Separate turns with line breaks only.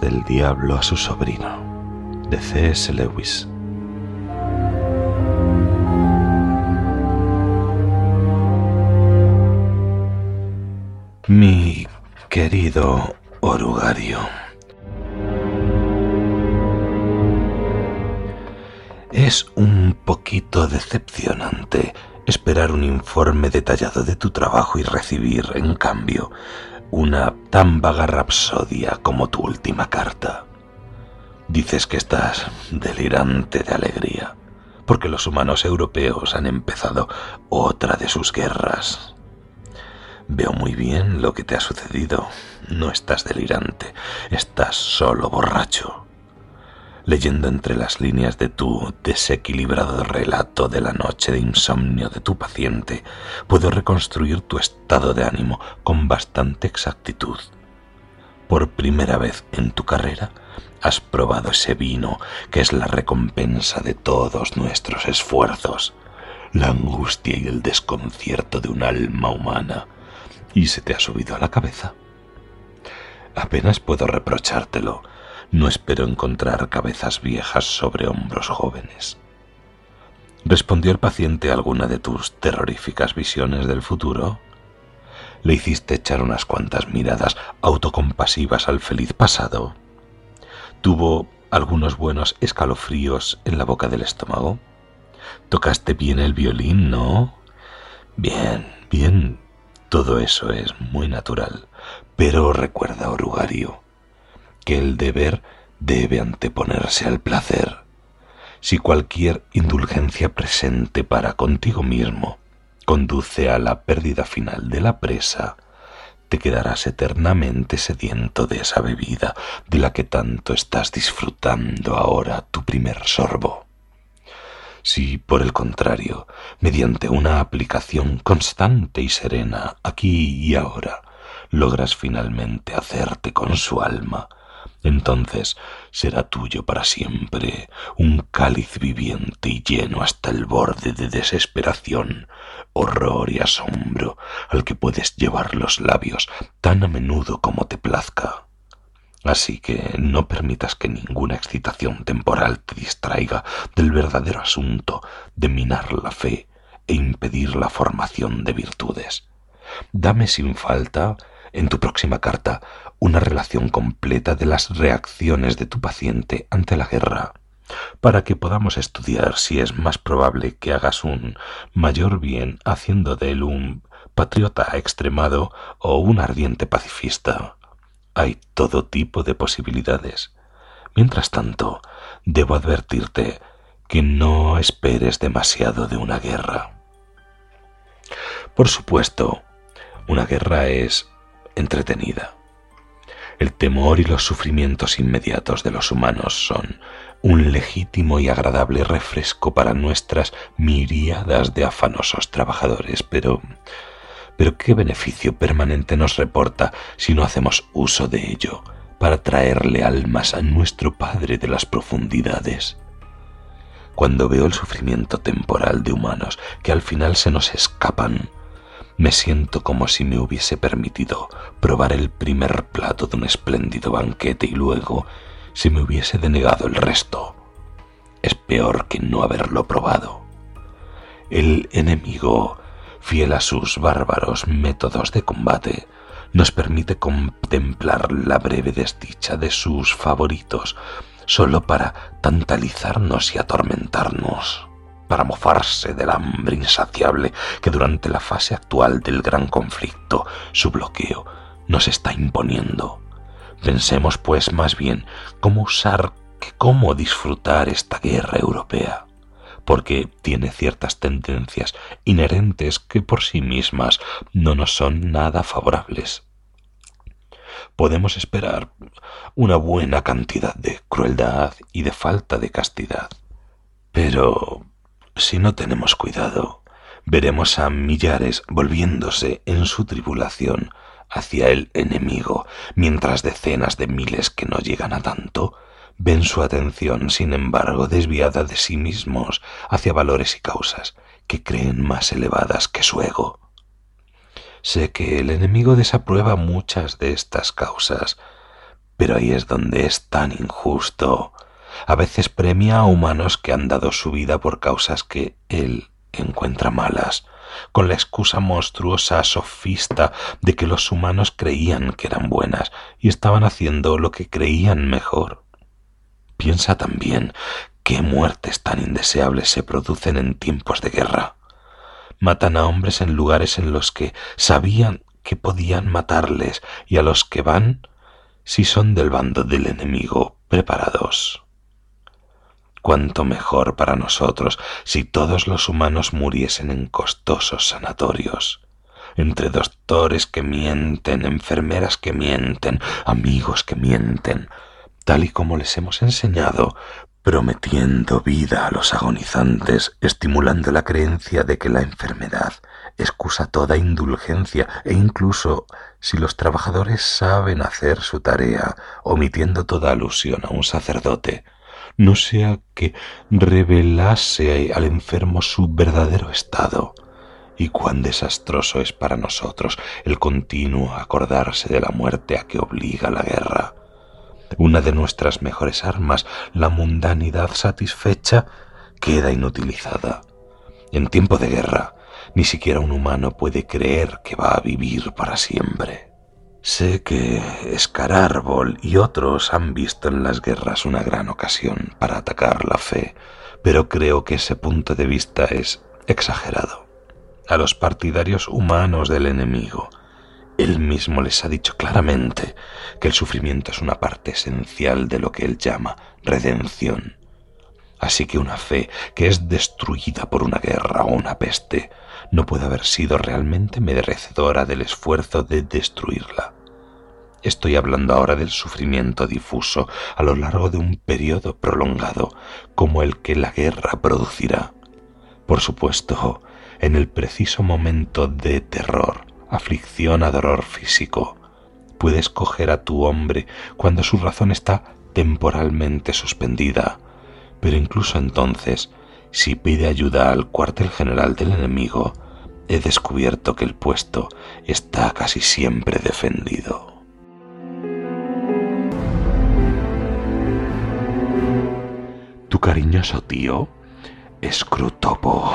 Del Diablo a su sobrino, de C.S. Lewis. Mi querido orugario, es un poquito decepcionante esperar un informe detallado de tu trabajo y recibir, en cambio, una tan vaga rapsodia como tu última carta. Dices que estás delirante de alegría, porque los humanos europeos han empezado otra de sus guerras. Veo muy bien lo que te ha sucedido. No estás delirante, estás solo borracho leyendo entre las líneas de tu desequilibrado relato de la noche de insomnio de tu paciente, puedo reconstruir tu estado de ánimo con bastante exactitud. Por primera vez en tu carrera has probado ese vino que es la recompensa de todos nuestros esfuerzos, la angustia y el desconcierto de un alma humana, y se te ha subido a la cabeza. Apenas puedo reprochártelo, no espero encontrar cabezas viejas sobre hombros jóvenes. ¿Respondió el paciente a alguna de tus terroríficas visiones del futuro? ¿Le hiciste echar unas cuantas miradas autocompasivas al feliz pasado? ¿Tuvo algunos buenos escalofríos en la boca del estómago? ¿Tocaste bien el violín, no? Bien, bien, todo eso es muy natural. Pero recuerda, Orugario, que el deber debe anteponerse al placer. Si cualquier indulgencia presente para contigo mismo conduce a la pérdida final de la presa, te quedarás eternamente sediento de esa bebida de la que tanto estás disfrutando ahora tu primer sorbo. Si, por el contrario, mediante una aplicación constante y serena aquí y ahora, logras finalmente hacerte con su alma, entonces será tuyo para siempre un cáliz viviente y lleno hasta el borde de desesperación, horror y asombro al que puedes llevar los labios tan a menudo como te plazca. Así que no permitas que ninguna excitación temporal te distraiga del verdadero asunto de minar la fe e impedir la formación de virtudes. Dame sin falta, en tu próxima carta, una relación completa de las reacciones de tu paciente ante la guerra, para que podamos estudiar si es más probable que hagas un mayor bien haciendo de él un patriota extremado o un ardiente pacifista. Hay todo tipo de posibilidades. Mientras tanto, debo advertirte que no esperes demasiado de una guerra. Por supuesto, una guerra es entretenida el temor y los sufrimientos inmediatos de los humanos son un legítimo y agradable refresco para nuestras miríadas de afanosos trabajadores, pero pero qué beneficio permanente nos reporta si no hacemos uso de ello para traerle almas a nuestro Padre de las profundidades. Cuando veo el sufrimiento temporal de humanos que al final se nos escapan, me siento como si me hubiese permitido probar el primer plato de un espléndido banquete y luego se me hubiese denegado el resto. Es peor que no haberlo probado. El enemigo, fiel a sus bárbaros métodos de combate, nos permite contemplar la breve desdicha de sus favoritos solo para tantalizarnos y atormentarnos para mofarse del hambre insaciable que durante la fase actual del gran conflicto su bloqueo nos está imponiendo. Pensemos pues más bien cómo usar que cómo disfrutar esta guerra europea, porque tiene ciertas tendencias inherentes que por sí mismas no nos son nada favorables. Podemos esperar una buena cantidad de crueldad y de falta de castidad, pero si no tenemos cuidado, veremos a millares volviéndose en su tribulación hacia el enemigo, mientras decenas de miles que no llegan a tanto ven su atención, sin embargo, desviada de sí mismos hacia valores y causas que creen más elevadas que su ego. Sé que el enemigo desaprueba muchas de estas causas, Pero ahí es donde es tan injusto. A veces premia a humanos que han dado su vida por causas que él encuentra malas, con la excusa monstruosa sofista de que los humanos creían que eran buenas y estaban haciendo lo que creían mejor. Piensa también qué muertes tan indeseables se producen en tiempos de guerra. Matan a hombres en lugares en los que sabían que podían matarles y a los que van si son del bando del enemigo preparados. Cuánto mejor para nosotros si todos los humanos muriesen en costosos sanatorios, entre doctores que mienten, enfermeras que mienten, amigos que mienten, tal y como les hemos enseñado, prometiendo vida a los agonizantes, estimulando la creencia de que la enfermedad excusa toda indulgencia e incluso si los trabajadores saben hacer su tarea, omitiendo toda alusión a un sacerdote, no sea que revelase al enfermo su verdadero estado. Y cuán desastroso es para nosotros el continuo acordarse de la muerte a que obliga la guerra. Una de nuestras mejores armas, la mundanidad satisfecha, queda inutilizada. En tiempo de guerra, ni siquiera un humano puede creer que va a vivir para siempre. Sé que Escarárbol y otros han visto en las guerras una gran ocasión para atacar la fe, pero creo que ese punto de vista es exagerado. A los partidarios humanos del enemigo, él mismo les ha dicho claramente que el sufrimiento es una parte esencial de lo que él llama redención. Así que una fe que es destruida por una guerra o una peste no puede haber sido realmente merecedora del esfuerzo de destruirla. Estoy hablando ahora del sufrimiento difuso a lo largo de un periodo prolongado como el que la guerra producirá. Por supuesto, en el preciso momento de terror, aflicción a dolor físico, puedes coger a tu hombre cuando su razón está temporalmente suspendida, pero incluso entonces, si pide ayuda al cuartel general del enemigo, he descubierto que el puesto está casi siempre defendido. Tu cariñoso tío, Scrutopo.